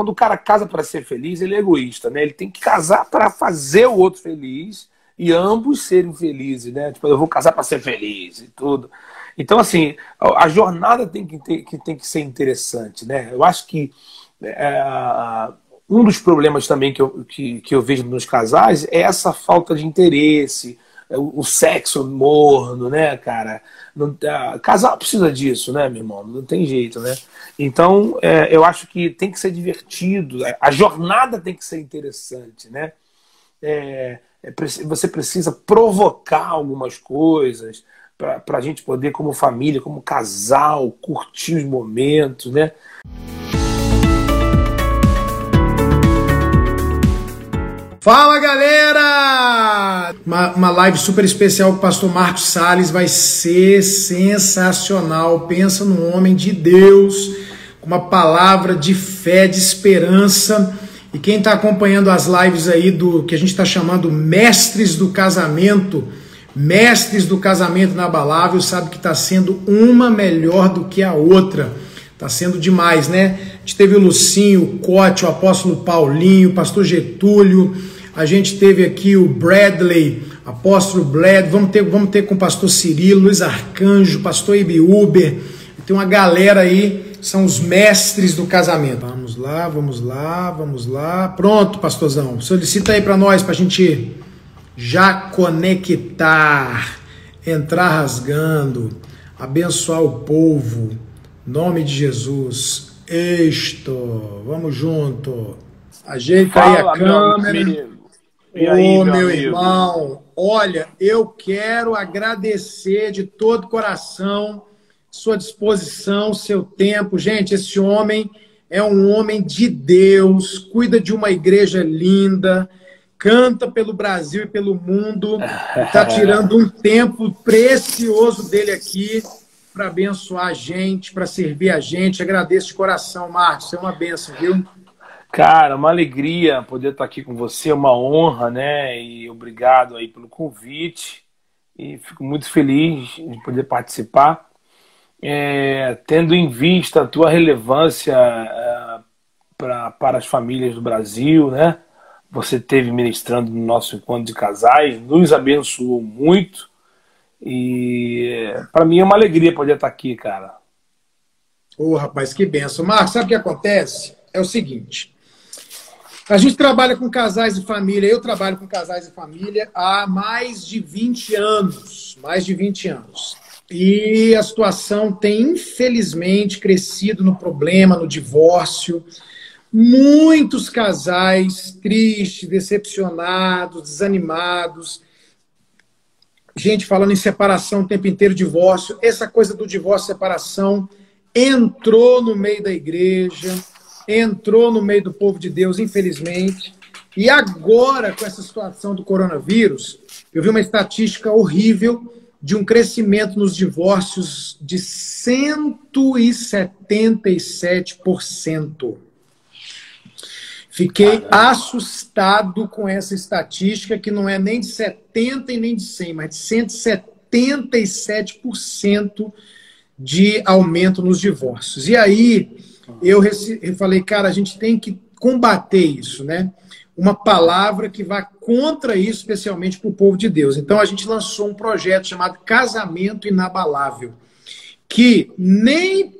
quando o cara casa para ser feliz, ele é egoísta, né? Ele tem que casar para fazer o outro feliz e ambos serem felizes, né? Tipo, eu vou casar para ser feliz e tudo. Então, assim, a, jornada tem que, ter, que, tem que ser interessante, né? Eu acho que é, um dos problemas também que eu, que, que eu vejo nos casais é essa falta de interesse, o, o sexo morno, né, cara? Não, a, casal precisa disso, né, meu irmão? Não tem jeito, né? Então, é, eu acho que tem que ser divertido, a jornada tem que ser interessante, né? É, é você precisa provocar algumas coisas para a gente poder, como família, como casal, curtir os momentos, né? Fala galera! Uma, uma live super especial com o pastor Marcos Salles vai ser sensacional. Pensa num homem de Deus, com uma palavra de fé, de esperança. E quem está acompanhando as lives aí do que a gente está chamando Mestres do Casamento, Mestres do Casamento Inabalável, sabe que está sendo uma melhor do que a outra. Está sendo demais, né? A gente teve o Lucinho, o Cote, o apóstolo Paulinho, o pastor Getúlio, a gente teve aqui o Bradley, apóstolo Brad, vamos ter, vamos ter com o pastor Cirilo, Luiz Arcanjo, pastor Ibiuber, tem uma galera aí, são os mestres do casamento. Vamos lá, vamos lá, vamos lá. Pronto, pastorzão, solicita aí para nós, para a gente já conectar, entrar rasgando, abençoar o povo, nome de Jesus. Isto, vamos junto. Ajeita Fala, aí a câmera. E aí, Ô, meu, meu irmão, olha, eu quero agradecer de todo coração sua disposição, seu tempo. Gente, esse homem é um homem de Deus, cuida de uma igreja linda, canta pelo Brasil e pelo mundo, está tirando um tempo precioso dele aqui para abençoar a gente, para servir a gente. Agradeço de coração, Marcos, é uma benção, viu? Cara, uma alegria poder estar aqui com você, uma honra, né? E obrigado aí pelo convite. E fico muito feliz de poder participar, é, tendo em vista a tua relevância é, pra, para as famílias do Brasil, né? Você teve ministrando no nosso encontro de casais, nos abençoou muito. E para mim é uma alegria poder estar aqui, cara. Ô, oh, rapaz, que benção. Marcos, sabe o que acontece? É o seguinte. A gente trabalha com casais e família, eu trabalho com casais e família há mais de 20 anos, mais de 20 anos. E a situação tem, infelizmente, crescido no problema, no divórcio. Muitos casais tristes, decepcionados, desanimados. Gente falando em separação o tempo inteiro, divórcio. Essa coisa do divórcio, separação, entrou no meio da igreja entrou no meio do povo de Deus, infelizmente. E agora, com essa situação do coronavírus, eu vi uma estatística horrível de um crescimento nos divórcios de 177%. Fiquei Caramba. assustado com essa estatística, que não é nem de 70 e nem de 100, mas de 177% de aumento nos divórcios. E aí, eu, eu falei, cara, a gente tem que combater isso, né? Uma palavra que vá contra isso, especialmente para o povo de Deus. Então a gente lançou um projeto chamado Casamento Inabalável, que nem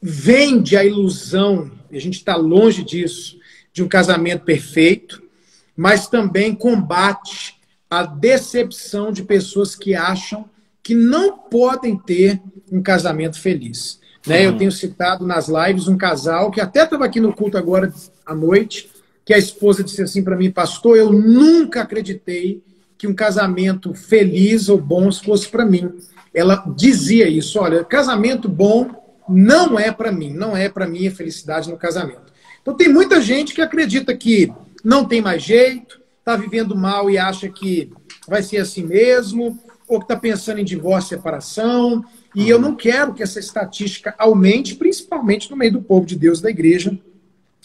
vende a ilusão, e a gente está longe disso, de um casamento perfeito, mas também combate a decepção de pessoas que acham que não podem ter um casamento feliz. Né? Eu tenho citado nas lives um casal que até estava aqui no culto agora à noite, que a esposa disse assim para mim, pastor, eu nunca acreditei que um casamento feliz ou bom fosse para mim. Ela dizia isso, olha, casamento bom não é para mim, não é para mim a felicidade no casamento. Então tem muita gente que acredita que não tem mais jeito, está vivendo mal e acha que vai ser assim mesmo, ou que está pensando em divórcio e separação, e eu não quero que essa estatística aumente, principalmente no meio do povo de Deus da igreja,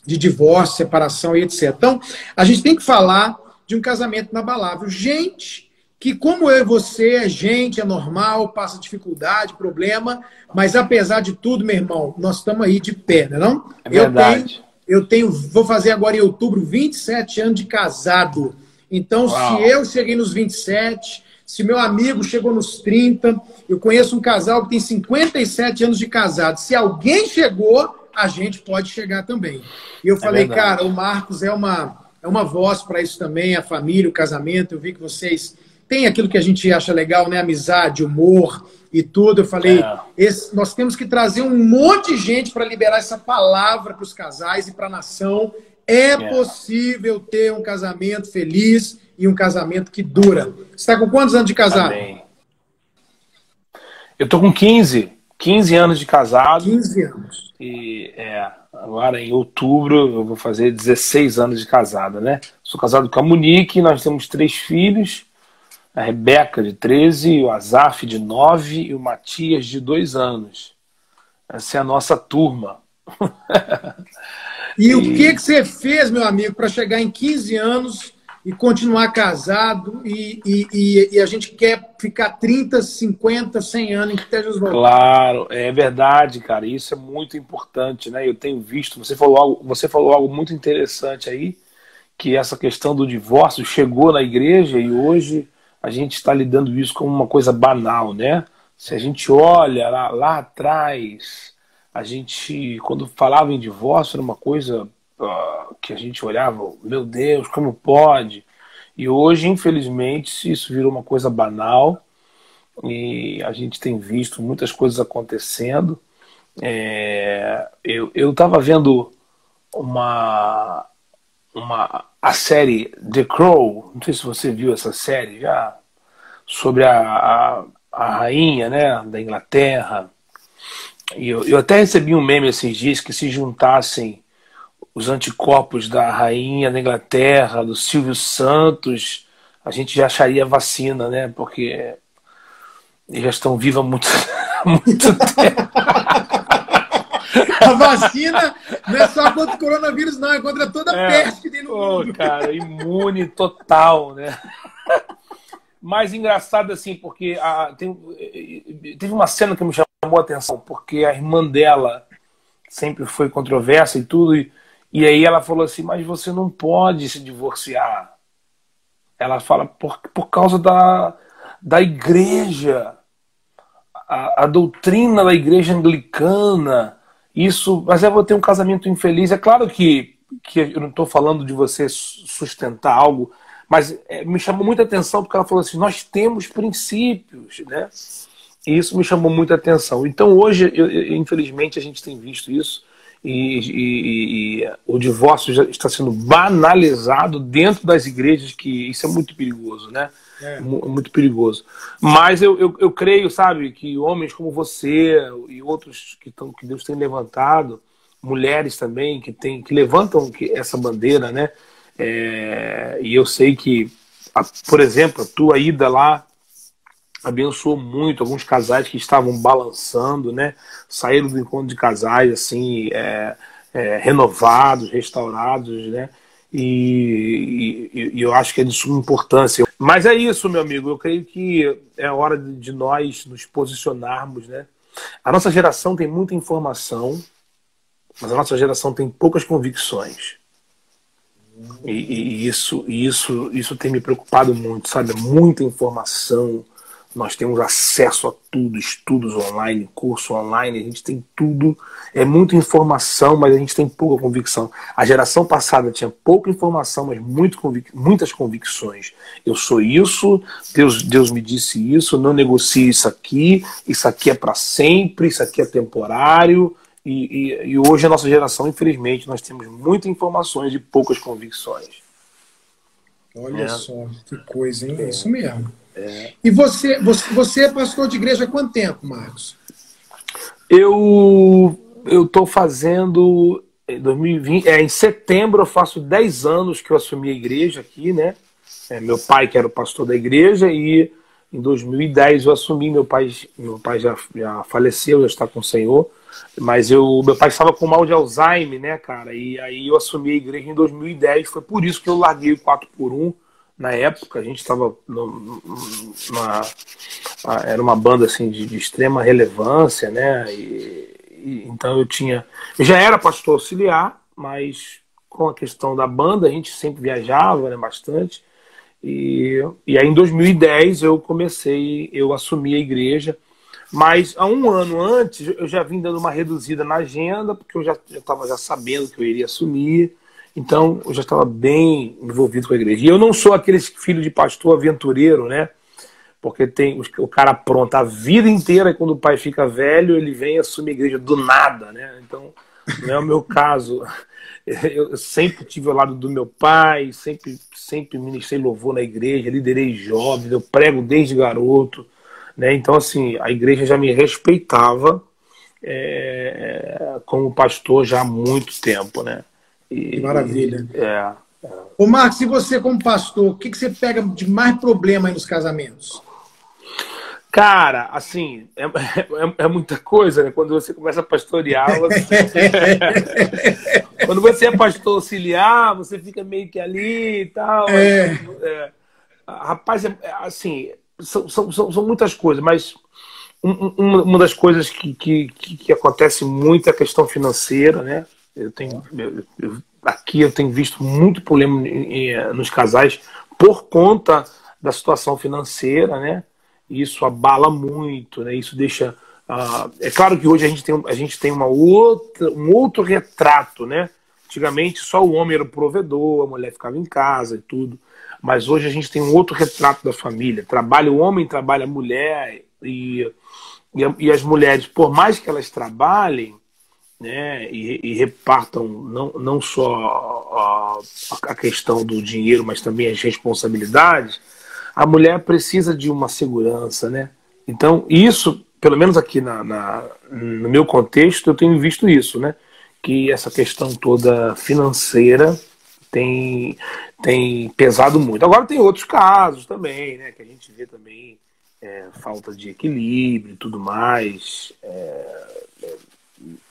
de divórcio, separação e etc. Então, a gente tem que falar de um casamento inabalável. Gente que, como eu e você, é gente, é normal, passa dificuldade, problema, mas apesar de tudo, meu irmão, nós estamos aí de pé, não é? Não? É verdade. Eu tenho, vou fazer agora em outubro 27 anos de casado. Então, Uau. se eu cheguei nos 27, se meu amigo chegou nos 30, eu conheço um casal que tem 57 anos de casado. Se alguém chegou, a gente pode chegar também. E eu é falei, verdade. cara, o Marcos é uma, é uma voz para isso também, a família, o casamento. Eu vi que vocês têm aquilo que a gente acha legal, né? Amizade, humor e tudo. Eu falei, é. esse, nós temos que trazer um monte de gente para liberar essa palavra para os casais e para a nação. É, é, possível ter um casamento feliz e um casamento que dura. Você está com quantos anos de casado? Amém. Eu tô com 15. 15 anos de casado. 15 anos. E é, agora em outubro eu vou fazer 16 anos de casado, né? Sou casado com a Monique, nós temos três filhos. A Rebeca, de 13, o Azaf, de 9 e o Matias, de 2 anos. Essa é a nossa turma. e, o que, que você fez, meu amigo, para chegar em 15 anos e continuar casado e, e, e, a gente quer ficar 30, 50, 100 anos em que esteja os Claro, é verdade, cara. Isso é muito importante, né? Eu tenho visto, você falou algo, você falou algo muito interessante aí, que essa questão do divórcio chegou na igreja e hoje a gente está lidando isso como uma coisa banal, né? Se a gente olha lá, lá atrás, a gente, quando falava em divórcio, era uma coisa uh, que a gente olhava, meu Deus, como pode? E hoje, infelizmente, isso virou uma coisa banal e a gente tem visto muitas coisas acontecendo. É, eu estava vendo uma, uma a série The Crow, não sei se você viu essa série já, sobre a, a, a rainha né, da Inglaterra. E eu, eu até recebi um meme esses dias que se juntassem os anticorpos da rainha da Inglaterra, do Silvio Santos, a gente já acharia vacina, né? Porque eles já estão vivos há muito, muito tempo. A vacina não é só contra o coronavírus, não, é contra toda a é, peste que tem no oh, mundo. cara, imune total, né? Mais engraçado assim, porque a, tem, teve uma cena que me chamou a atenção, porque a irmã dela sempre foi controversa e tudo, e e aí ela falou assim: Mas você não pode se divorciar. Ela fala: Por, por causa da, da igreja, a, a doutrina da igreja anglicana. Isso, mas eu vou ter um casamento infeliz. É claro que, que eu não estou falando de você sustentar algo, mas é, me chamou muita atenção porque ela falou assim: nós temos princípios, né? E isso me chamou muita atenção. Então hoje, eu, eu, infelizmente, a gente tem visto isso e, e, e, o divórcio já está sendo banalizado dentro das igrejas, que isso é muito perigoso, né? É. Muito perigoso. Mas eu, eu, eu, creio, sabe, que homens como você e outros que, tão, que Deus tem levantado, mulheres também que, tem, que levantam essa bandeira, né? É, e eu sei que, a, por exemplo, a tua ida lá abençoou muito alguns casais que estavam balançando, né? Saíram do encontro de casais assim é, é, renovados, restaurados, né? E, e, e, eu acho que é de suma importância. Mas é isso, meu amigo. Eu creio que é hora de nós nos posicionarmos, né? A nossa geração tem muita informação, mas a nossa geração tem poucas convicções. E, e isso, isso, isso tem me preocupado muito, sabe? Muita informação, nós temos acesso a tudo, estudos online, curso online, a gente tem tudo. É muita informação, mas a gente tem pouca convicção. A geração passada tinha pouca informação, mas muito convic muitas convicções. Eu sou isso, Deus, Deus me disse isso, não negocie isso aqui, isso aqui é para sempre, isso aqui é temporário. E, e, e, hoje a nossa geração, infelizmente, nós temos muitas informações e poucas convicções. Olha é. só, que coisa, hein? É. Isso mesmo. É. E você, você, você é pastor de igreja há quanto tempo, Marcos? Eu eu estou fazendo em 2020, é, em setembro eu faço 10 anos que eu assumi a igreja aqui, né? É, meu pai que era o pastor da igreja e em 2010 eu assumi, meu pai, meu pai já, já faleceu, já está com o Senhor, mas eu, meu pai estava com mal de Alzheimer, né, cara? E aí eu assumi a igreja em 2010, foi por isso que eu larguei o 4 por 1 na época a gente estava era uma banda assim de, de extrema relevância né e, e, então eu tinha eu já era pastor auxiliar mas com a questão da banda, a gente sempre viajava né, bastante. E, e aí em 2010 eu comecei, eu assumi a igreja. Mas há um ano antes eu já vim dando uma reduzida na agenda, porque eu já estava já, já sabendo que eu iria assumir. Então eu já estava bem envolvido com a igreja. E eu não sou aquele filho de pastor aventureiro, né? Porque tem o cara pronto a vida inteira e quando o pai fica velho, ele vem e assume a igreja do nada, né? Então não é o meu caso. Eu sempre tive ao lado do meu pai, sempre, sempre ministrei louvor na igreja, liderei jovens, eu prego desde garoto. Né? Então, assim, a igreja já me respeitava é, como pastor já há muito tempo. Né? E, Maravilha. É, é. Ô, Marcos, e você como pastor, o que, que você pega de mais problema aí nos casamentos? Cara, assim, é, é, é, muita coisa, né? Quando você começa a pastorear, você... quando você é pastor auxiliar, você fica meio que ali e tal. É. é rapaz, é, é, assim, são, são, são, muitas coisas, mas uma, uma das coisas que, que, que, acontece muito é a questão financeira, né? Eu tenho, eu, aqui eu tenho visto muito problema nos casais por conta da situação financeira, né? isso abala muito, né? Isso deixa. Uh, é claro que hoje a gente tem, a gente tem uma outra, um outro retrato, né? Antigamente só o homem era o provedor, a mulher ficava em casa e tudo. Mas hoje a gente tem um outro retrato da família. Trabalha o homem, trabalha a mulher e, e, e as mulheres, por mais que elas trabalhem, né, e, e, repartam não, não só a, a, questão do dinheiro, mas também as responsabilidades, a mulher precisa de uma segurança, né? Então, isso, pelo menos aqui na, na, no meu contexto, eu tenho visto isso, né? Que essa questão toda financeira tem, tem pesado muito. Agora tem outros casos também, né? Que a gente vê também é, falta de equilíbrio e tudo mais. É,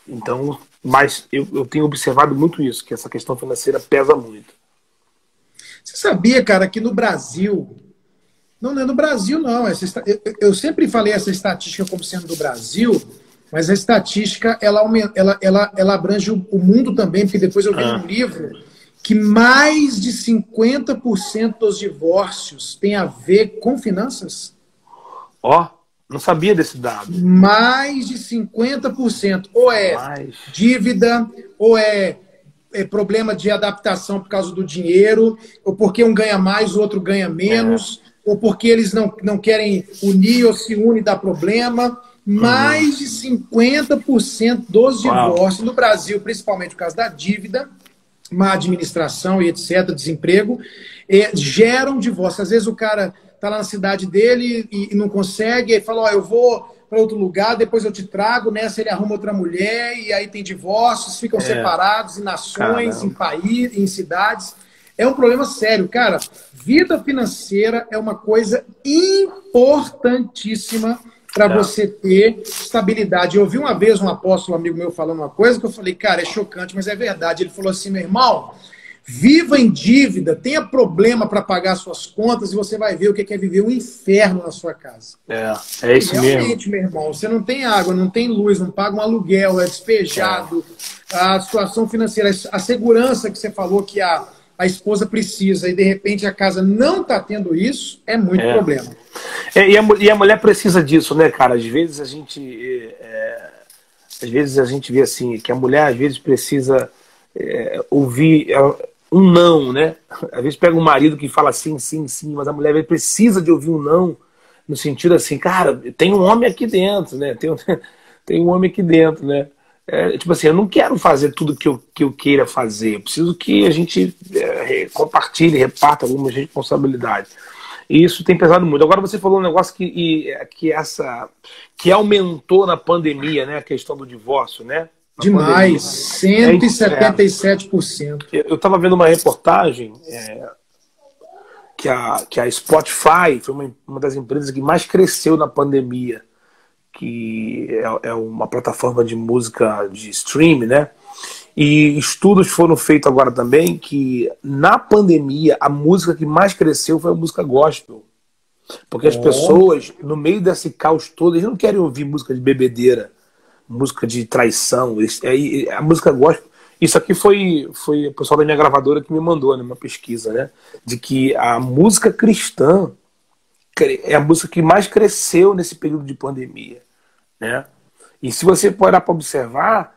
então, mas eu, eu tenho observado muito isso, que essa questão financeira pesa muito. Você sabia, cara, que no Brasil não, não é no Brasil, não. Essa, eu, eu, sempre falei essa estatística como sendo do Brasil, mas a estatística ela, ela, ela, ela abrange o, o mundo também, porque depois eu vi ah. um livro que mais de 50% dos divórcios tem a ver com finanças. Ó, oh, não sabia desse dado. Mais de 50%. Ou é mais. dívida, ou é, é, problema de adaptação por causa do dinheiro, ou porque um ganha mais, o outro ganha menos. É ou porque eles não, não querem unir ou se unir dá problema. Mais de 50% dos divórcios Uau. no Brasil, principalmente por causa da dívida, má administração e etc., desemprego, é, geram divórcio. Às vezes o cara está lá na cidade dele e, e não consegue, e fala: Ó, eu vou para outro lugar, depois eu te trago. Nessa ele arruma outra mulher, e aí tem divórcios, ficam é. separados em nações, Caramba. em países, em cidades. É um problema sério, cara. Vida financeira é uma coisa importantíssima para é. você ter estabilidade. Eu ouvi uma vez um apóstolo amigo meu falando uma coisa que eu falei, cara, é chocante, mas é verdade. Ele falou assim, meu irmão, viva em dívida, tenha problema para pagar suas contas e você vai ver o que é viver um inferno na sua casa. É, é isso Realmente, mesmo. meu irmão, você não tem água, não tem luz, não paga um aluguel, é despejado. É. A situação financeira, a segurança que você falou que a a esposa precisa e de repente a casa não está tendo isso, é muito é. problema. É, e, a, e, a, mulher precisa disso, né, cara? Às vezes a gente. É, às vezes a gente vê assim, que a mulher às vezes precisa é, ouvir um não, né? Às vezes pega um marido que fala sim, sim, sim, mas a mulher precisa de ouvir um não, no sentido assim, cara, tem um homem aqui dentro, né? Tem, tem um homem aqui dentro, né? É, tipo assim, eu não quero fazer tudo que eu, que eu queira fazer. Eu preciso que a gente é, compartilhe, reparta algumas responsabilidades. E isso tem pesado muito. Agora você falou um negócio que, e, que essa que aumentou na pandemia, né? A questão do divórcio, né? Na Demais, pandemia. 177%. É, eu estava vendo uma reportagem é, que, a, que a Spotify foi uma, uma das empresas que mais cresceu na pandemia que é, é uma plataforma de música de streaming, né? E estudos foram feitos agora também que na pandemia a música que mais cresceu foi a música gospel. Porque as oh. pessoas, no meio desse caos todo, eles não querem ouvir música de bebedeira, música de traição. É, a música gospel. Isso aqui foi, foi o pessoal da minha gravadora que me mandou, né, uma pesquisa, né? De que a música cristã é a música que mais cresceu nesse período de pandemia, né? E se você parar para observar,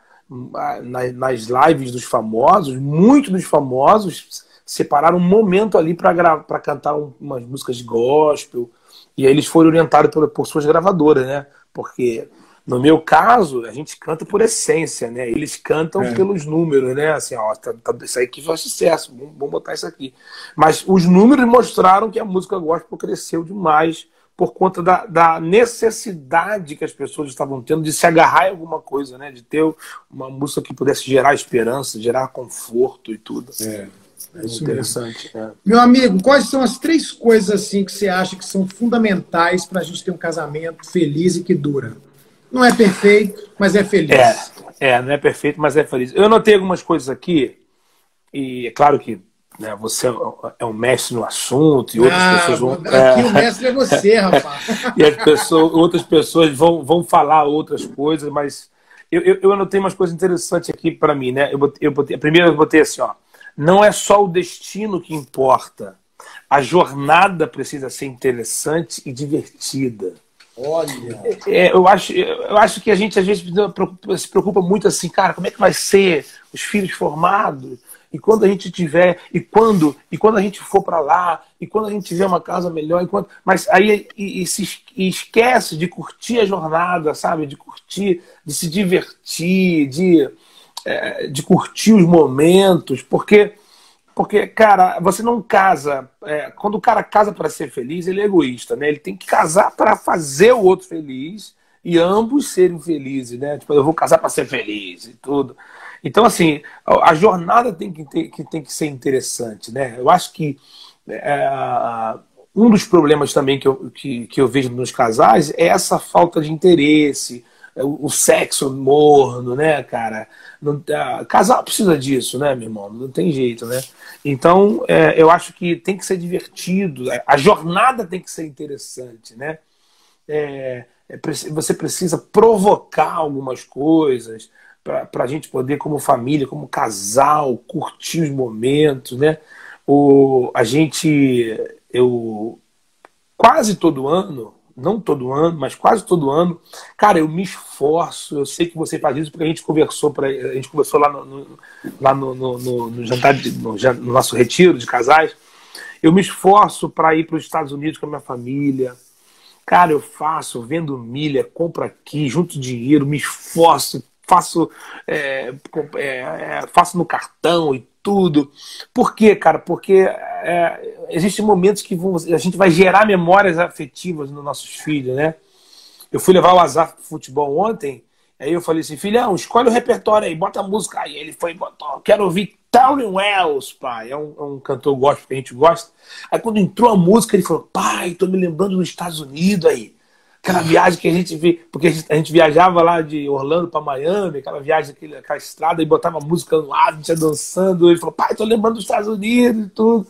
nas lives dos famosos, muitos dos famosos separaram um momento ali para cantar umas músicas de gospel, e aí eles foram orientados por, por suas gravadoras, né? Porque no meu caso, a gente canta por essência, né? Eles cantam é. pelos números, né? Assim, ó, tá, tá, isso aqui faz sucesso, vamos, vamos botar isso aqui. Mas os números mostraram que a música gospel cresceu demais por conta da, da, necessidade que as pessoas estavam tendo de se agarrar em alguma coisa, né? De ter uma música que pudesse gerar esperança, gerar conforto e tudo. É, é isso interessante. É. Meu amigo, quais são as três coisas assim que você acha que são fundamentais para a gente ter um casamento feliz e que dura? Não é perfeito, mas é feliz. É, é, não é perfeito, mas é feliz. Eu notei algumas coisas aqui, e é claro que né, você é um mestre no assunto e outras ah, pessoas vão. Aqui é, o mestre é você, rapaz. e as pessoas, outras pessoas vão, vão falar outras coisas, mas eu, eu, eu anotei umas coisas interessantes aqui para mim, né? Eu botei, eu botei, primeiro eu botei assim, ó. Não é só o destino que importa. A jornada precisa ser interessante e divertida. Olha. É, eu, acho, eu acho que a gente às vezes se preocupa muito assim, cara, como é que vai ser os filhos formados? E quando a gente tiver, e quando, e quando a gente for para lá, e quando a gente tiver uma casa melhor, e quando, mas aí e, e se esquece de curtir a jornada, sabe? De curtir, de se divertir, de, é, de curtir os momentos, porque porque, cara, você não casa. É, quando o cara casa para ser feliz, ele é egoísta, né? Ele tem que casar para fazer o outro feliz e ambos serem felizes, né? Tipo, eu vou casar para ser feliz e tudo. Então, assim, a jornada tem que, ter, que, tem que ser interessante, né? Eu acho que é, um dos problemas também que eu, que, que eu vejo nos casais é essa falta de interesse, é o, sexo morno, né, cara? Não, casal precisa disso, né, meu irmão? Não tem jeito, né? Então, é, eu acho que tem que ser divertido, a jornada tem que ser interessante, né? É, é você precisa provocar algumas coisas para a gente poder, como família, como casal, curtir os momentos, né? O, a gente, eu quase todo ano não todo ano, mas quase todo ano. Cara, eu me esforço, eu sei que você faz isso porque a gente conversou, pra, a gente conversou lá no, no lá no, no, no, jantar, de, no, nosso retiro de casais. Eu me esforço para ir para os Estados Unidos com a minha família. Cara, eu faço, vendo milha, compro aqui, junto dinheiro, me esforço, faço, é, é, é, faço no cartão e tudo. Por quê, cara? Porque é, existem momentos que vão, a gente vai gerar memórias afetivas nos nossos filhos, né? Eu fui levar o Azar pro futebol ontem, aí eu falei assim, filhão, escolhe o repertório aí, bota a música aí. Ele foi, botou, quero ouvir Townie Wells, pai. É um, é um cantor gospel que a gente gosta. Aí quando entrou a música, ele falou, pai, tô me lembrando dos Estados Unidos aí. Aquela viagem que a gente vi, porque a gente, a gente viajava lá de Orlando para Miami, aquela viagem, aquela, aquela estrada, e botava música no ar, a gente ia dançando. Ele falou, pai, tô lembrando dos Estados Unidos e tudo.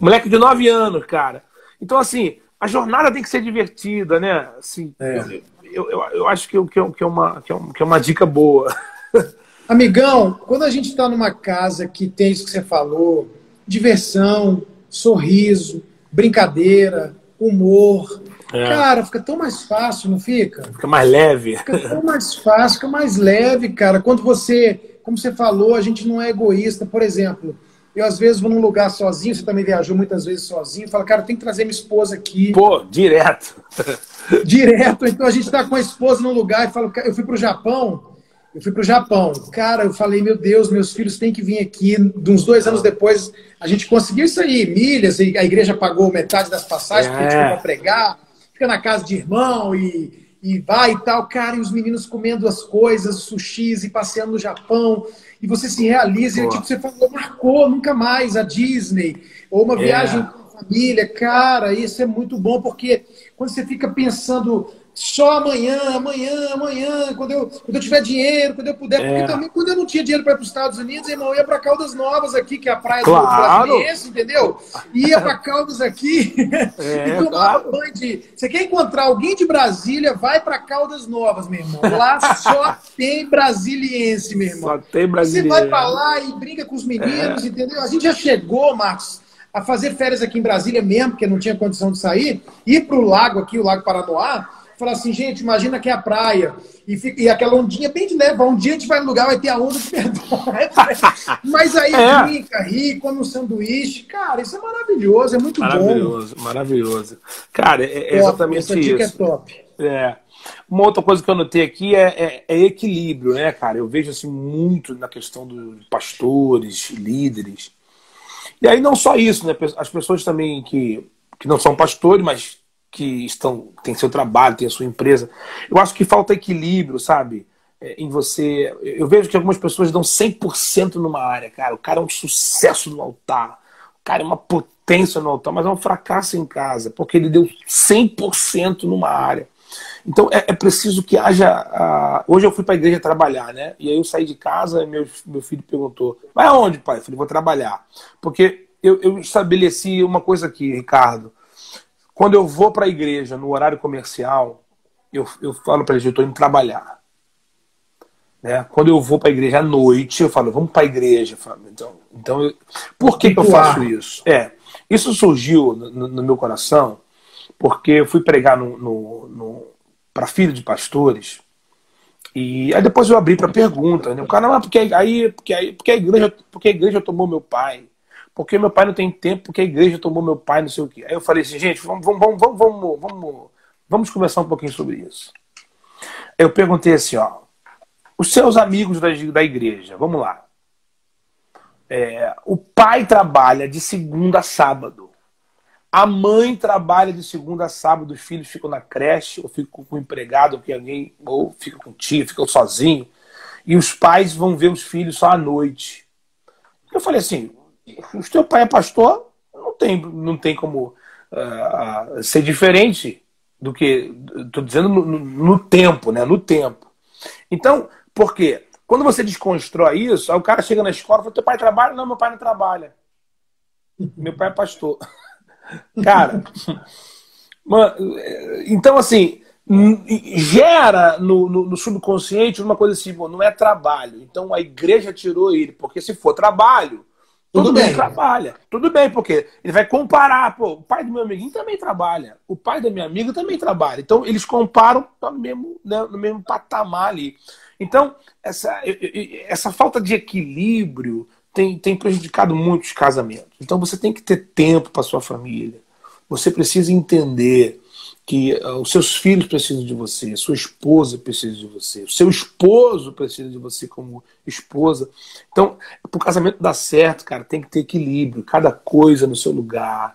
Moleque de 9 anos, cara. Então, assim, a jornada tem que ser divertida, né? Assim, é. eu, eu, eu, acho que, que, que, é uma, que, é uma, que é uma dica boa. Amigão, quando a gente está numa casa que tem isso que você falou, diversão, sorriso, brincadeira, humor, é. Cara, fica tão mais fácil, não fica? Fica mais leve. Fica tão mais fácil, fica mais leve, cara. Quando você, como você falou, a gente não é egoísta. Por exemplo, eu às vezes vou num lugar sozinho, você também viajou muitas vezes sozinho, fala, cara, tem que trazer minha esposa aqui. Pô, direto. Direto. Então a gente está com a esposa num lugar e fala, eu fui para o Japão, eu fui para o Japão. Cara, eu falei, meu Deus, meus filhos têm que vir aqui. Uns dois anos depois, a gente conseguiu isso aí, milhas, a igreja pagou metade das passagens é. para pregar fica na casa de irmão e, e vai e tal, cara, e os meninos comendo as coisas, sushis e passeando no Japão, e você se realiza, e tipo, você falou, marcou nunca mais a Disney, ou uma é. viagem com a família, cara, isso é muito bom, porque quando você fica pensando só amanhã, amanhã, amanhã, quando eu, quando eu tiver dinheiro, quando eu puder. Porque é. também, quando eu não tinha dinheiro para ir para os Estados Unidos, irmão, eu ia para Caldas Novas aqui, que é a praia claro. do Brasiliense, entendeu? Ia para Caldas aqui é, e tomava claro. banho de. Você quer encontrar alguém de Brasília, vai para Caldas Novas, meu irmão. Lá só tem brasiliense, meu irmão. Só tem brasiliense. Você vai para lá e brinca com os meninos, é. entendeu? A gente já chegou, Marcos a fazer férias aqui em Brasília mesmo, porque não tinha condição de sair, ir para o lago aqui, o Lago Paranoá, falar assim, gente, imagina que é a praia e, fica, e aquela ondinha bem de leve. Um dia a gente vai no lugar, vai ter a onda de perdão. Mas aí é. brinca, ri, come um sanduíche. Cara, isso é maravilhoso, é muito maravilhoso, bom. Maravilhoso, maravilhoso. Cara, é, é exatamente Essa isso. Dica é top. É. Uma outra coisa que eu notei aqui é, é, é, equilíbrio, né, cara? Eu vejo assim muito na questão dos pastores, líderes. E aí não só isso, né? As pessoas também que, que não são pastores, mas que estão têm seu trabalho, têm a sua empresa. Eu acho que falta equilíbrio, sabe? É, em você. Eu vejo que algumas pessoas dão 100% numa área, cara. O cara é um sucesso no altar. O cara é uma potência no altar, mas é um fracasso em casa, porque ele deu 100% numa área. Então é, é preciso que haja. Hoje eu fui para a igreja trabalhar, né? E aí eu saí de casa e meu, meu filho perguntou: Vai aonde, pai? Eu falei: Vou trabalhar. Porque eu, eu estabeleci uma coisa aqui, Ricardo. Quando eu vou para a igreja no horário comercial, eu, eu falo para eles, eu estou indo trabalhar. Né? Quando eu vou para a igreja à noite, eu falo, vamos para a igreja. Então, então eu... por que, que eu faço isso? É, isso surgiu no, no meu coração porque eu fui pregar no, no, no para filho de pastores e aí depois eu abri para pergunta, né? O cara, não, porque aí, porque aí, porque a igreja, porque a igreja tomou meu pai porque meu pai não tem tempo, porque a igreja tomou meu pai, não sei o quê. Aí eu falei assim, gente, vamos, vamos, vamos, vamos, vamos, vamos conversar um pouquinho sobre isso. Eu perguntei assim, ó, os seus amigos da, da igreja, vamos lá. É, o pai trabalha de segunda a sábado. A mãe trabalha de segunda a sábado, os filhos ficam na creche, ou ficam com o empregado, que alguém, ou ficam com tio, ficam sozinho. E os pais vão ver os filhos só à noite. Eu falei assim, se teu pai é pastor, não tem, não tem como uh, ser diferente do que. Estou dizendo no, no, no, tempo, né? No tempo. Então, por quê? Quando você desconstrói isso, aí o cara chega na escola e fala: teu pai trabalha? Não, meu pai não trabalha. Meu pai é pastor. Cara, mano, então assim, gera no, no, no, subconsciente uma coisa assim, não é trabalho. Então a igreja tirou ele, porque se for trabalho, tudo bem. trabalha. Tudo bem, porque ele vai comparar. Pô, o pai do meu amiguinho também trabalha. O pai da minha amiga também trabalha. Então, eles comparam no mesmo, né, no mesmo patamar ali. Então, essa, essa falta de equilíbrio tem, tem prejudicado muitos casamentos. Então, você tem que ter tempo para sua família. Você precisa entender que uh, os seus filhos precisam de você, sua esposa precisa de você, o seu esposo precisa de você como esposa. Então, para o casamento dar certo, cara, tem que ter equilíbrio, cada coisa no seu lugar,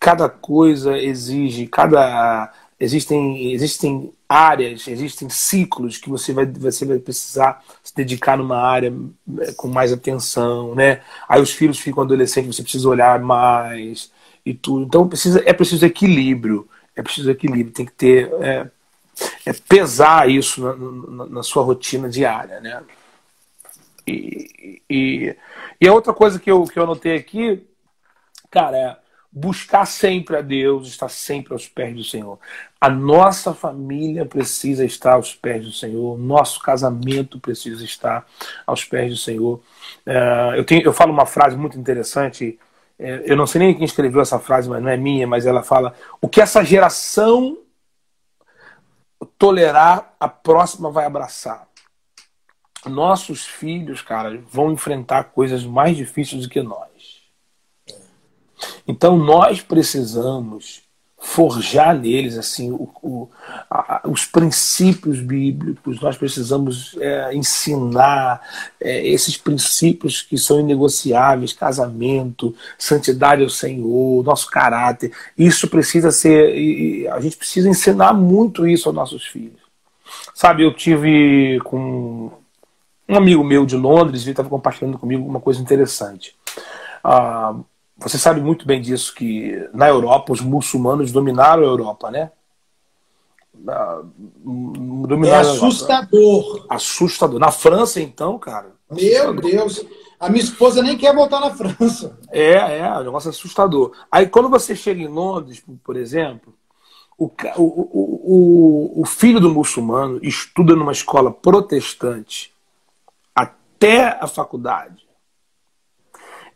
cada coisa exige, cada existem existem áreas, existem ciclos que você vai você vai precisar se dedicar numa área eh, com mais atenção, né? Aí os filhos ficam adolescentes, você precisa olhar mais e tudo. Então precisa é preciso equilíbrio é preciso equilíbrio, tem que ter. É, é pesar isso na, na, na, sua rotina diária, né? E, e, e, a outra coisa que eu, que eu anotei aqui, cara, é buscar sempre a Deus, estar sempre aos pés do Senhor. A nossa família precisa estar aos pés do Senhor, nosso casamento precisa estar aos pés do Senhor. É, eu, tenho, eu falo uma frase muito interessante eu não sei nem quem escreveu essa frase, mas não é minha, mas ela fala: o que essa geração tolerar, a próxima vai abraçar. Nossos filhos, cara, vão enfrentar coisas mais difíceis do que nós. Então nós precisamos forjar neles assim o, o, a, os princípios bíblicos. Nós precisamos é, ensinar é, esses princípios que são inegociáveis: casamento, santidade ao Senhor, nosso caráter. Isso precisa ser. a gente precisa ensinar muito isso aos nossos filhos. Sabe, eu tive com um amigo meu de Londres, ele estava compartilhando comigo uma coisa interessante. Ah, você sabe muito bem disso, que na Europa os muçulmanos dominaram a Europa, né? é assustador. Assustador. Na França, então, cara. Meu Deus. A minha esposa nem quer voltar na França. É, é, um negócio assustador. Aí quando você chega em Londres, por exemplo, o, o, o, o filho do muçulmano estuda numa escola protestante até a faculdade.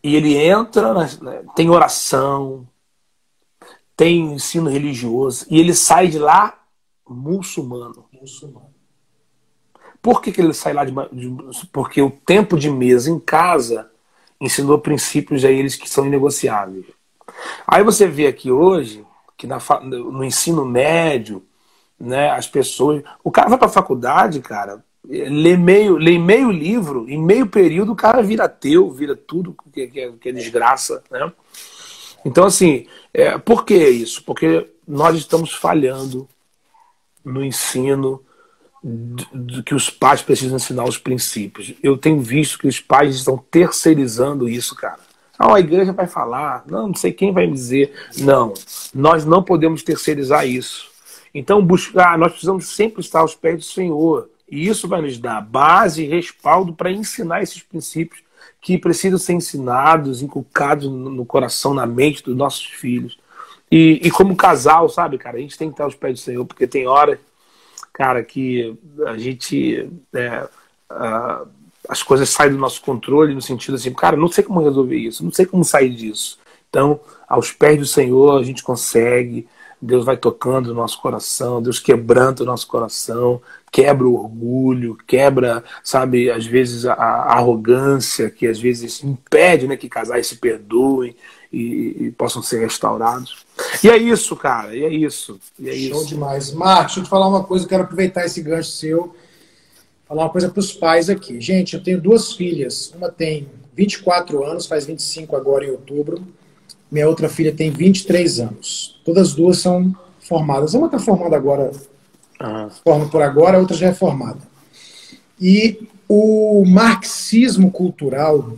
E ele entra, né, tem oração, tem ensino religioso, e ele sai de lá muçulmano. Muçulmano. Por que, que ele sai lá de, de, Porque o tempo de mesa em casa ensinou princípios a eles que são inegociáveis. Aí você vê aqui hoje que na, no ensino médio, né, as pessoas. O cara vai para a faculdade, cara, lê meio, lê meio livro, em meio período o cara vira ateu, vira tudo que, que, é, que é desgraça. Né? Então, assim, é, por que isso? Porque nós estamos falhando no ensino do que os pais precisam ensinar os princípios. Eu tenho visto que os pais estão terceirizando isso, cara. Ah, a igreja vai falar, não, não sei quem vai me dizer. Não, nós não podemos terceirizar isso. Então, buscar, nós precisamos sempre estar aos pés do Senhor. E isso vai nos dar base e respaldo para ensinar esses princípios que precisam ser ensinados, inculcados no coração, na mente dos nossos filhos. E, e como casal, sabe, cara, a gente tem que estar aos pés do Senhor, porque tem horas, cara, que a gente. É, as coisas saem do nosso controle no sentido assim, cara, não sei como resolver isso, não sei como sair disso. Então, aos pés do Senhor, a gente consegue. Deus vai tocando o nosso coração, Deus quebranta o nosso coração, quebra o orgulho, quebra, sabe, às vezes a, a arrogância que às vezes impede né, que casais se perdoem e, e, possam ser restaurados. E é isso, cara, e é isso. E é Show isso. demais. Marcos, deixa eu te falar uma coisa, eu quero aproveitar esse gancho seu falar uma coisa para os pais aqui. Gente, eu tenho duas filhas. Uma tem 24 anos, faz 25 agora em outubro. Minha outra filha tem 23 anos. Todas duas são formadas. Uma está formada agora, uhum. forma por agora, outra já é formada. E o marxismo cultural,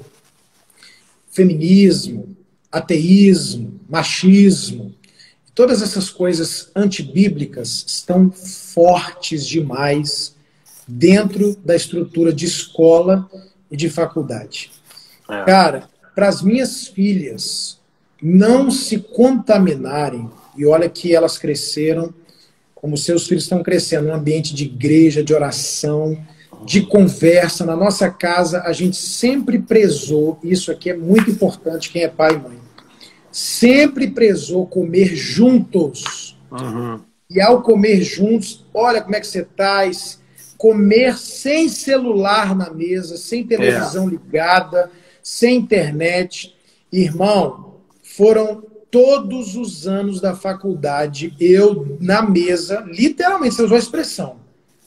feminismo, ateísmo, machismo, todas essas coisas antibíblicas estão fortes demais dentro da estrutura de escola e de faculdade. É. Cara, para as minhas filhas não se contaminarem, e olha que elas cresceram, como seus filhos estão crescendo, num ambiente de igreja, de oração, de conversa. Na nossa casa, a gente sempre prezou, isso aqui é muito importante, quem é pai e mãe, sempre prezou comer juntos. Uhum. E ao comer juntos, olha como é que você está, comer sem celular na mesa, sem televisão é. ligada, sem internet. Irmão, foram todos os anos da faculdade, eu na mesa, literalmente, você usou a expressão,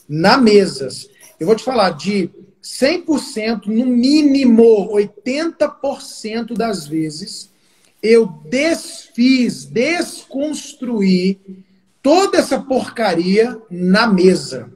na mesas. Eu vou te falar de 100%, no mínimo 80% das vezes, eu desfiz, desconstruí toda essa porcaria na mesa.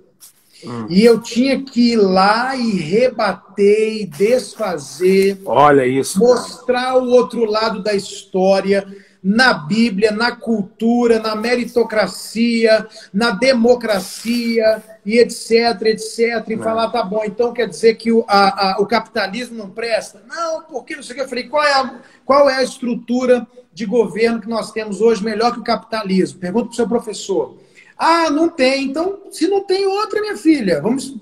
Hum. E eu tinha que ir lá e rebater e desfazer. Olha isso. Mostrar cara. o outro lado da história na Bíblia, na cultura, na meritocracia, na democracia e etc, etc. E não. falar, tá bom, então quer dizer que o, a, a, o capitalismo não presta? Não, porque não sei o que. Eu falei, qual é, a, qual é a estrutura de governo que nós temos hoje melhor que o capitalismo? Pergunta para o seu professor. Ah, não tem. Então, se não tem outra, minha filha, vamos.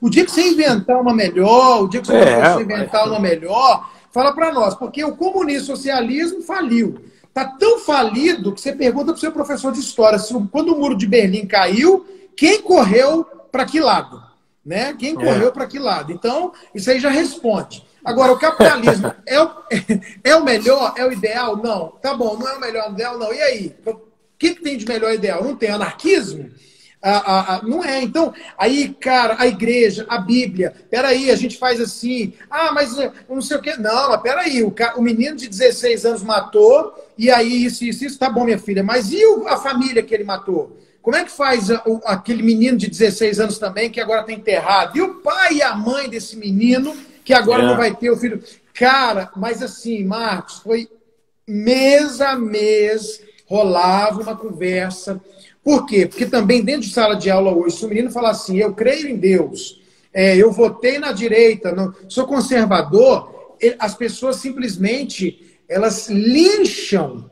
O dia que você inventar uma melhor, o dia que você é, inventar uma melhor, fala para nós, porque o comunismo socialismo faliu. Está tão falido que você pergunta para o seu professor de história se quando o muro de Berlim caiu, quem correu para que lado? Né? Quem é. correu para que lado? Então, isso aí já responde. Agora, o capitalismo é o, é o melhor? É o ideal? Não. Tá bom, não é o melhor, ideal? Não. E aí? que, que tem de melhor ideal? Não tem anarquismo? Não é. Então, aí, cara, a igreja, a Bíblia, peraí, a gente faz assim. Ah, mas não sei o quê. Não, mas peraí, o, o menino de 16 anos matou, e aí isso, isso, isso, tá bom, minha filha. Mas e o, a família que ele matou? Como é que faz o, aquele menino de 16 anos também, que agora está enterrado? E o pai e a mãe desse menino, que agora é. não vai ter o filho? Cara, mas assim, Marcos, foi mês a mês rolava uma conversa, Por quê? Porque também dentro de sala de aula hoje, se o menino falar assim, eu creio em Deus, é, eu votei na direita, não, sou conservador, as pessoas simplesmente elas lincham.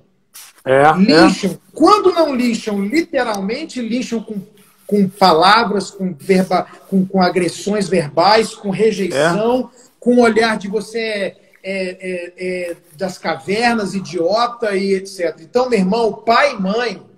É, lincham. É. Quando não lincham literalmente, lincham com, com palavras, com, verba, com, com agressões verbais, com rejeição, é. com o olhar de você é, é, é, das cavernas, idiota e etc. Então, meu irmão, pai e mãe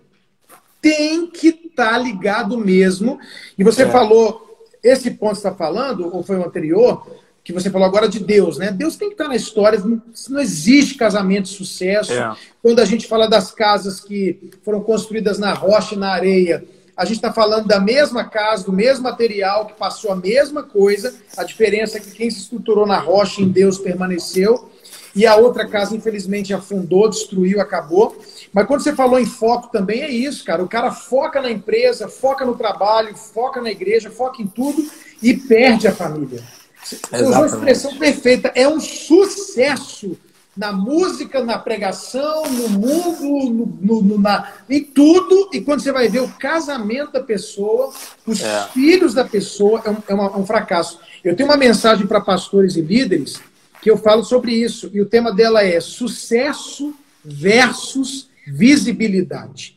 tem que estar tá ligado mesmo. E você falou esse ponto que está falando, ou foi o anterior, que você falou agora de Deus, né? Deus tem que estar na história, não existe casamento de sucesso. É. Quando a gente fala das casas que foram construídas na rocha e na areia, a gente está falando da mesma casa, do mesmo material, que passou a mesma coisa. A diferença é que quem se estruturou na rocha em Deus permaneceu, e a outra casa, infelizmente, afundou, destruiu, acabou. Mas quando você falou em foco também é isso, cara. O cara foca na empresa, foca no trabalho, foca na igreja, foca em tudo e perde a família. Exatamente. Usou a expressão perfeita. É um sucesso na música, na pregação, no mundo, no, no, na, em tudo. E quando você vai ver o casamento da pessoa, os é. filhos da pessoa, é um, é, uma, é um fracasso. Eu tenho uma mensagem para pastores e líderes que eu falo sobre isso. E o tema dela é sucesso versus visibilidade.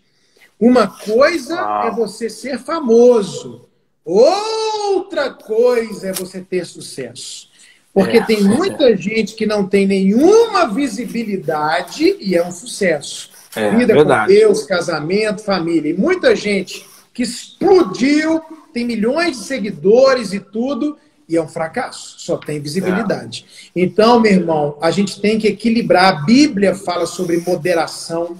Uma coisa ah. é você ser famoso, outra coisa é você ter sucesso. Porque é. tem muita gente que não tem nenhuma visibilidade e é um sucesso. É, Vida verdade. com Deus, casamento, família. E muita gente que explodiu, tem milhões de seguidores e tudo, e é um fracasso, só tem visibilidade. É. Então, meu irmão, a gente tem que equilibrar. A Bíblia fala sobre moderação,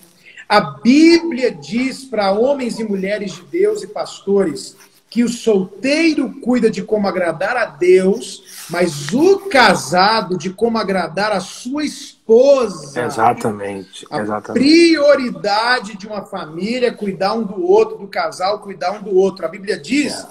a Bíblia diz para homens e mulheres de Deus e pastores que o solteiro cuida de como agradar a Deus, mas o casado de como agradar a sua esposa. Exatamente. A prioridade de uma família é cuidar um do outro, do casal cuidar um do outro. A Bíblia diz é.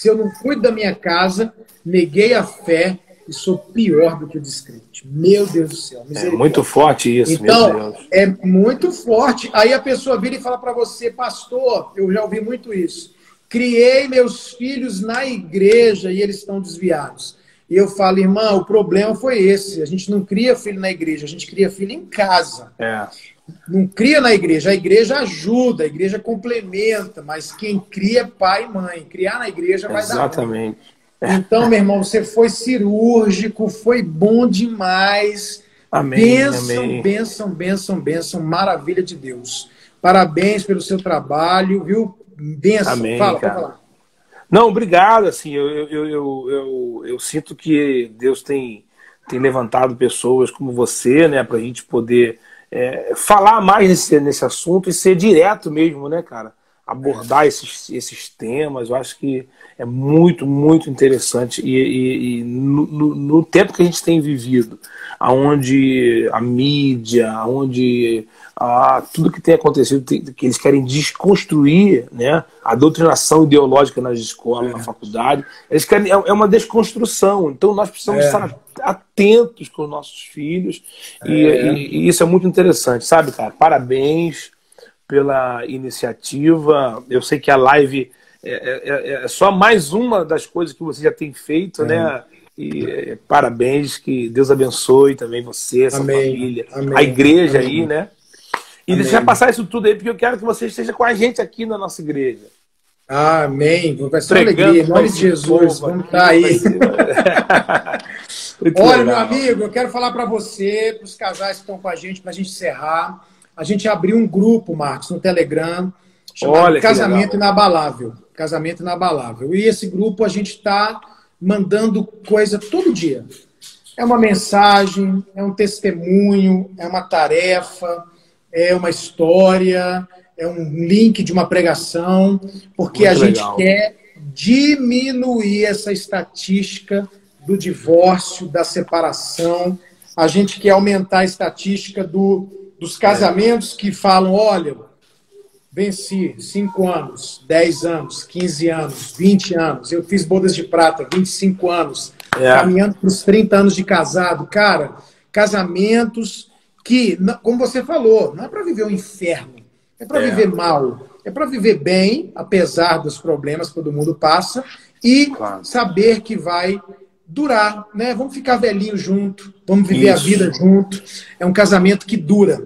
Se eu não cuido da minha casa, neguei a fé e sou pior do que o descrente. Meu Deus do céu. É muito forte isso, então, É muito forte. Aí a pessoa vira e fala para você, pastor, eu já ouvi muito isso. Criei meus filhos na igreja e eles estão desviados. E eu falo, irmã, o problema foi esse. A gente não cria filho na igreja, a gente cria filho em casa. É. Não cria na igreja. A igreja ajuda, a igreja complementa, mas quem cria é pai e mãe. Criar na igreja vai Exatamente. dar. Exatamente. Então, meu irmão, você foi cirúrgico, foi bom demais. Amém. Bênção, amém. bênção, bênção, bênção, maravilha de Deus. Parabéns pelo seu trabalho, viu? Bênção. Amém, Fala, cara. pode falar. Não, obrigado. Assim, eu, eu, eu, eu, eu sinto que Deus tem, tem levantado pessoas como você, né, para a gente poder é, falar mais nesse, nesse assunto e ser direto mesmo, né, cara? Abordar esses, esses temas. Eu acho que é muito, muito interessante. E, e, e no, no, tempo que a gente tem vivido, aonde a mídia, aonde a, tudo que tem acontecido, que eles querem desconstruir né, a doutrinação ideológica nas escolas, é. na faculdade, eles querem, é, é, uma desconstrução. Então nós precisamos é. estar atentos com os nossos filhos. E, é. e isso é muito interessante, sabe, cara? Parabéns pela iniciativa. Eu sei que a live é, é, é, é, só mais uma das coisas que você já tem feito, né? é. né? E é, parabéns, que Deus abençoe também você, Amém. família, Amém. a igreja Amém. aí, né? E Amém. deixa passar isso tudo aí, porque eu quero que você esteja com a gente aqui na nossa igreja. Amém. Vai ser uma alegria, em nome de Jesus. Vamos estar aí. Olha, meu amigo, eu quero falar para você, para os casais que estão com a gente, para a gente encerrar. A gente abriu um grupo, Marcos, no Telegram, chamado Olha, Casamento Inabalável. Casamento Inabalável. E esse grupo a gente está mandando coisa todo dia. É uma mensagem, é um testemunho, é uma tarefa, é uma história, é um link de uma pregação, porque Muito a gente legal. quer diminuir essa estatística do divórcio, da separação. A gente quer aumentar a estatística do, dos casamentos que falam: olha, venci 5 anos, 10 anos, 15 anos, 20 anos. Eu fiz bodas de prata, 25 anos, é. caminhando para os 30 anos de casado. Cara, casamentos que, como você falou, não é para viver o um inferno, é para é. viver mal. É para viver bem, apesar dos problemas que todo mundo passa, e claro. saber que vai durar, né? Vamos ficar velhinho junto, vamos viver Isso. a vida junto. É um casamento que dura.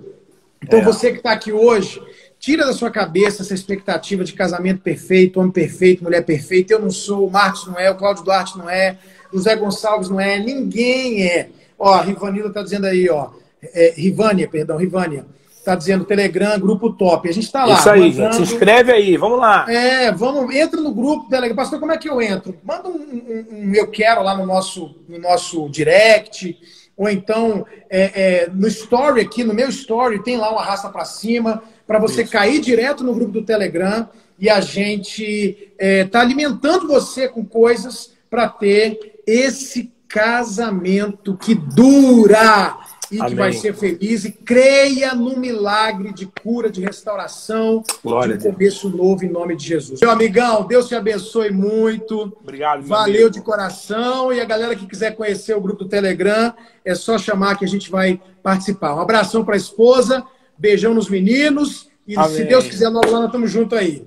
Então é. você que está aqui hoje, tira da sua cabeça essa expectativa de casamento perfeito, homem perfeito, mulher perfeita. Eu não sou, o Marcos não é, o Cláudio Duarte não é, o Zé Gonçalves não é, ninguém é. Ó, a Rivanila está dizendo aí, ó, é, Rivânia, perdão, Rivânia está dizendo Telegram, grupo top. A gente está lá. Isso aí, mandando... se inscreve aí, vamos lá. É, vamos, entra no grupo Telegram. Pastor, como é que eu entro? Manda um, um, um eu quero lá no nosso, no nosso direct, ou então é, é, no story aqui, no meu story, tem lá uma raça para cima, para você Isso. cair direto no grupo do Telegram e a gente está é, alimentando você com coisas para ter esse casamento que dura e Amém. que vai ser feliz e creia no milagre de cura, de restauração, Glória de um começo novo em nome de Jesus. Meu amigão, Deus te abençoe muito. Obrigado. Valeu amigo. de coração e a galera que quiser conhecer o grupo do Telegram, é só chamar que a gente vai participar. Um abração para a esposa, beijão nos meninos e Amém. se Deus quiser, nós lá estamos juntos aí.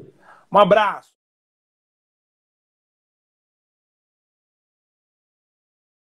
Um abraço.